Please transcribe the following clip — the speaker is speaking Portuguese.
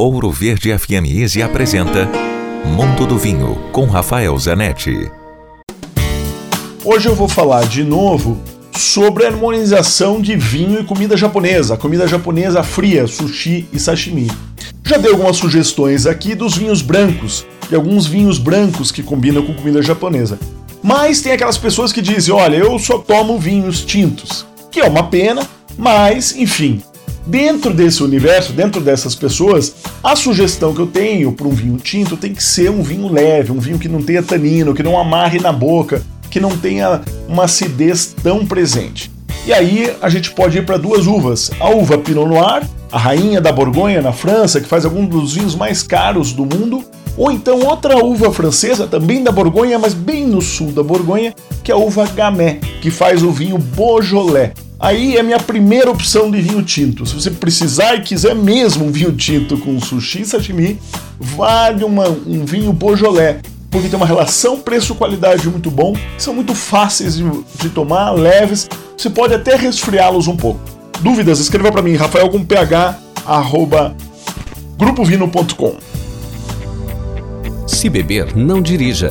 Ouro Verde FM Easy apresenta Mundo do Vinho com Rafael Zanetti. Hoje eu vou falar de novo sobre a harmonização de vinho e comida japonesa, comida japonesa fria, sushi e sashimi. Já dei algumas sugestões aqui dos vinhos brancos e alguns vinhos brancos que combinam com comida japonesa. Mas tem aquelas pessoas que dizem: olha, eu só tomo vinhos tintos, que é uma pena, mas enfim, Dentro desse universo, dentro dessas pessoas, a sugestão que eu tenho para um vinho tinto tem que ser um vinho leve, um vinho que não tenha tanino, que não amarre na boca, que não tenha uma acidez tão presente. E aí a gente pode ir para duas uvas: a uva Pinot Noir, a rainha da Borgonha na França, que faz alguns dos vinhos mais caros do mundo, ou então outra uva francesa, também da Borgonha, mas bem no sul da Borgonha, que é a uva Gamay, que faz o vinho Beaujolais. Aí é minha primeira opção de vinho tinto. Se você precisar e quiser mesmo um vinho tinto com sushi e sashimi, vale uma, um vinho Beaujolais, porque tem uma relação preço-qualidade muito bom, são muito fáceis de, de tomar, leves, você pode até resfriá-los um pouco. Dúvidas? Escreva para mim, rafael com ph, arroba, grupovino.com. Se beber, não dirija.